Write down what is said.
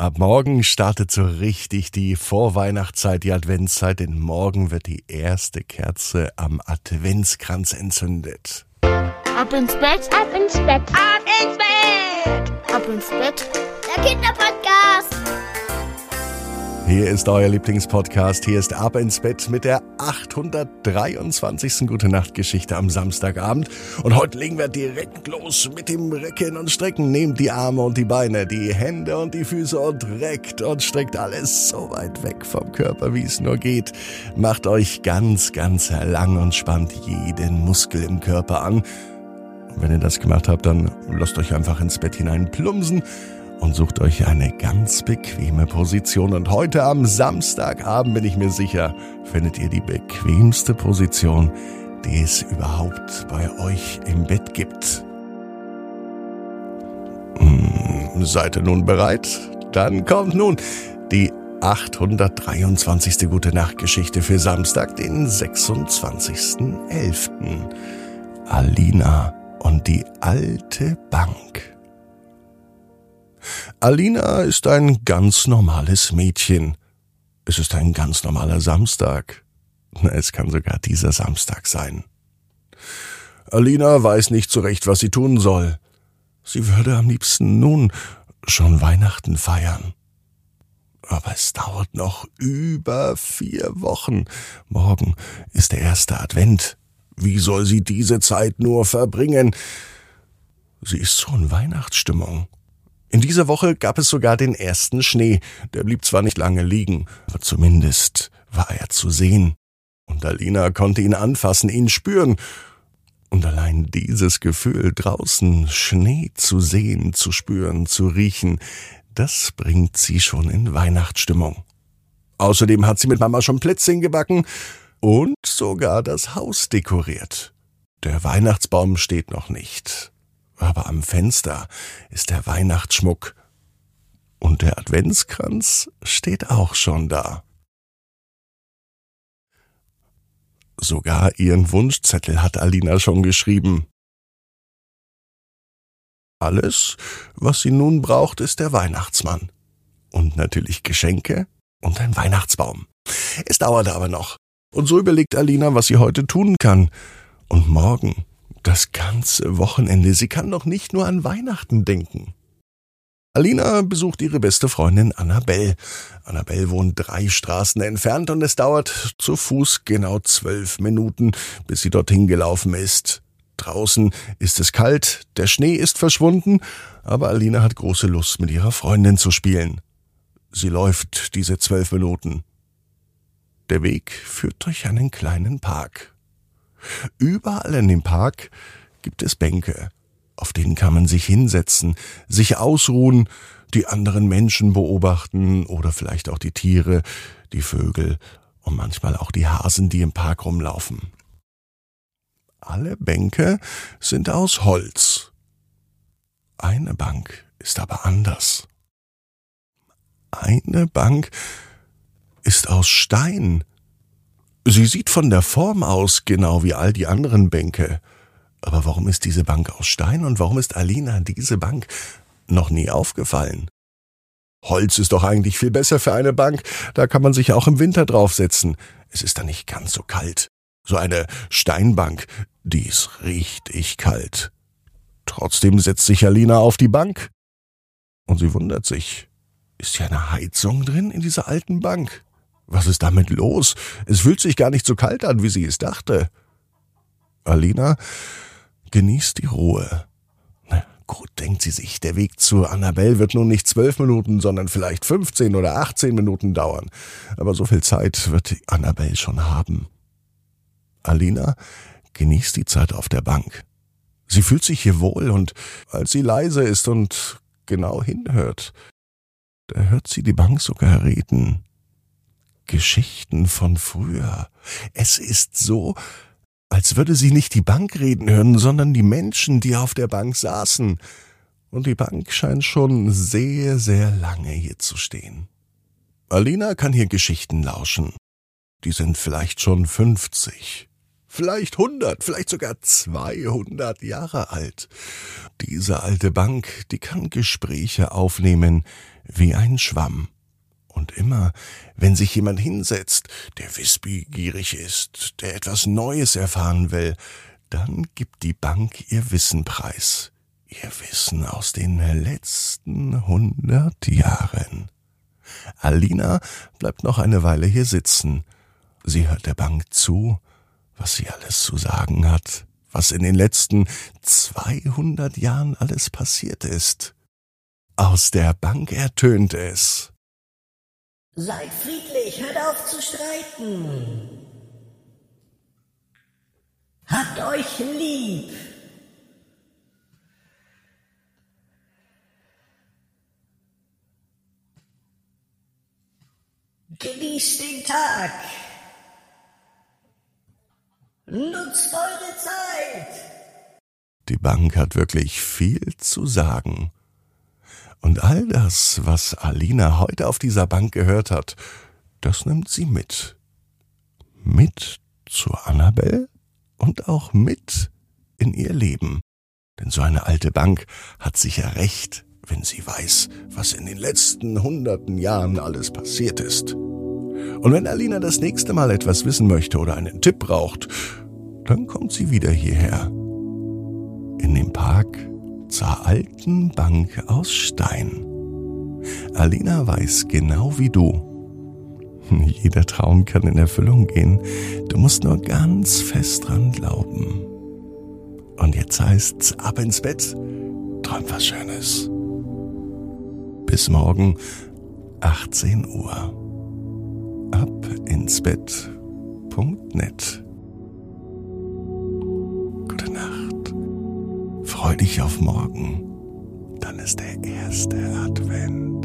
Ab morgen startet so richtig die Vorweihnachtszeit, die Adventszeit, denn morgen wird die erste Kerze am Adventskranz entzündet. Ab ins Bett, ab ins Bett, ab ins Bett, ab ins Bett. Der Kinderpodcast. Hier ist euer Lieblingspodcast. Hier ist Ab ins Bett mit der 823. Gute Nacht Geschichte am Samstagabend. Und heute legen wir direkt los mit dem Recken und Strecken. Nehmt die Arme und die Beine, die Hände und die Füße und reckt und streckt alles so weit weg vom Körper, wie es nur geht. Macht euch ganz, ganz lang und spannt jeden Muskel im Körper an. Und wenn ihr das gemacht habt, dann lasst euch einfach ins Bett hinein plumpsen und sucht euch eine ganz bequeme Position. Und heute am Samstagabend bin ich mir sicher, findet ihr die bequemste Position, die es überhaupt bei euch im Bett gibt. Hm, seid ihr nun bereit? Dann kommt nun die 823. Gute Nacht Geschichte für Samstag, den 26.11. Alina und die alte Bank. Alina ist ein ganz normales Mädchen. Es ist ein ganz normaler Samstag. Es kann sogar dieser Samstag sein. Alina weiß nicht so recht, was sie tun soll. Sie würde am liebsten nun schon Weihnachten feiern. Aber es dauert noch über vier Wochen. Morgen ist der erste Advent. Wie soll sie diese Zeit nur verbringen? Sie ist in Weihnachtsstimmung. In dieser Woche gab es sogar den ersten Schnee. Der blieb zwar nicht lange liegen, aber zumindest war er zu sehen. Und Alina konnte ihn anfassen, ihn spüren. Und allein dieses Gefühl, draußen Schnee zu sehen, zu spüren, zu riechen, das bringt sie schon in Weihnachtsstimmung. Außerdem hat sie mit Mama schon Plätzchen gebacken und sogar das Haus dekoriert. Der Weihnachtsbaum steht noch nicht aber am Fenster ist der Weihnachtsschmuck. Und der Adventskranz steht auch schon da. Sogar ihren Wunschzettel hat Alina schon geschrieben. Alles, was sie nun braucht, ist der Weihnachtsmann. Und natürlich Geschenke und ein Weihnachtsbaum. Es dauert aber noch. Und so überlegt Alina, was sie heute tun kann. Und morgen das ganze Wochenende. Sie kann doch nicht nur an Weihnachten denken. Alina besucht ihre beste Freundin Annabelle. Annabelle wohnt drei Straßen entfernt und es dauert zu Fuß genau zwölf Minuten, bis sie dorthin gelaufen ist. Draußen ist es kalt, der Schnee ist verschwunden, aber Alina hat große Lust, mit ihrer Freundin zu spielen. Sie läuft diese zwölf Minuten. Der Weg führt durch einen kleinen Park. Überall in dem Park gibt es Bänke, auf denen kann man sich hinsetzen, sich ausruhen, die anderen Menschen beobachten oder vielleicht auch die Tiere, die Vögel und manchmal auch die Hasen, die im Park rumlaufen. Alle Bänke sind aus Holz. Eine Bank ist aber anders. Eine Bank ist aus Stein. Sie sieht von der Form aus genau wie all die anderen Bänke. Aber warum ist diese Bank aus Stein und warum ist Alina diese Bank noch nie aufgefallen? Holz ist doch eigentlich viel besser für eine Bank, da kann man sich auch im Winter draufsetzen. Es ist dann nicht ganz so kalt. So eine Steinbank, die ist richtig kalt. Trotzdem setzt sich Alina auf die Bank. Und sie wundert sich. Ist hier eine Heizung drin in dieser alten Bank? Was ist damit los? Es fühlt sich gar nicht so kalt an, wie sie es dachte. Alina genießt die Ruhe. Na gut, denkt sie sich, der Weg zu Annabelle wird nun nicht zwölf Minuten, sondern vielleicht fünfzehn oder achtzehn Minuten dauern. Aber so viel Zeit wird Annabelle schon haben. Alina genießt die Zeit auf der Bank. Sie fühlt sich hier wohl und als sie leise ist und genau hinhört, da hört sie die Bank sogar reden. Geschichten von früher. Es ist so, als würde sie nicht die Bank reden hören, sondern die Menschen, die auf der Bank saßen. Und die Bank scheint schon sehr, sehr lange hier zu stehen. Alina kann hier Geschichten lauschen. Die sind vielleicht schon fünfzig, vielleicht 100, vielleicht sogar 200 Jahre alt. Diese alte Bank, die kann Gespräche aufnehmen wie ein Schwamm. Und immer, wenn sich jemand hinsetzt, der wissbegierig ist, der etwas Neues erfahren will, dann gibt die Bank ihr Wissen preis. Ihr Wissen aus den letzten hundert Jahren. Alina bleibt noch eine Weile hier sitzen. Sie hört der Bank zu, was sie alles zu sagen hat, was in den letzten 200 Jahren alles passiert ist. Aus der Bank ertönt es. Seid friedlich, hört auf zu streiten. Habt euch lieb. Genießt den Tag. Nutzt eure Zeit. Die Bank hat wirklich viel zu sagen. Und all das, was Alina heute auf dieser Bank gehört hat, das nimmt sie mit. Mit zu Annabelle und auch mit in ihr Leben. Denn so eine alte Bank hat sicher recht, wenn sie weiß, was in den letzten hunderten Jahren alles passiert ist. Und wenn Alina das nächste Mal etwas wissen möchte oder einen Tipp braucht, dann kommt sie wieder hierher. In den Park zur alten Bank aus Stein. Alina weiß genau wie du. Jeder Traum kann in Erfüllung gehen. Du musst nur ganz fest dran glauben. Und jetzt heißt's ab ins Bett. Träum was Schönes. Bis morgen, 18 Uhr. Ab ins Bett.net. Freu dich auf morgen. Dann ist der erste Advent.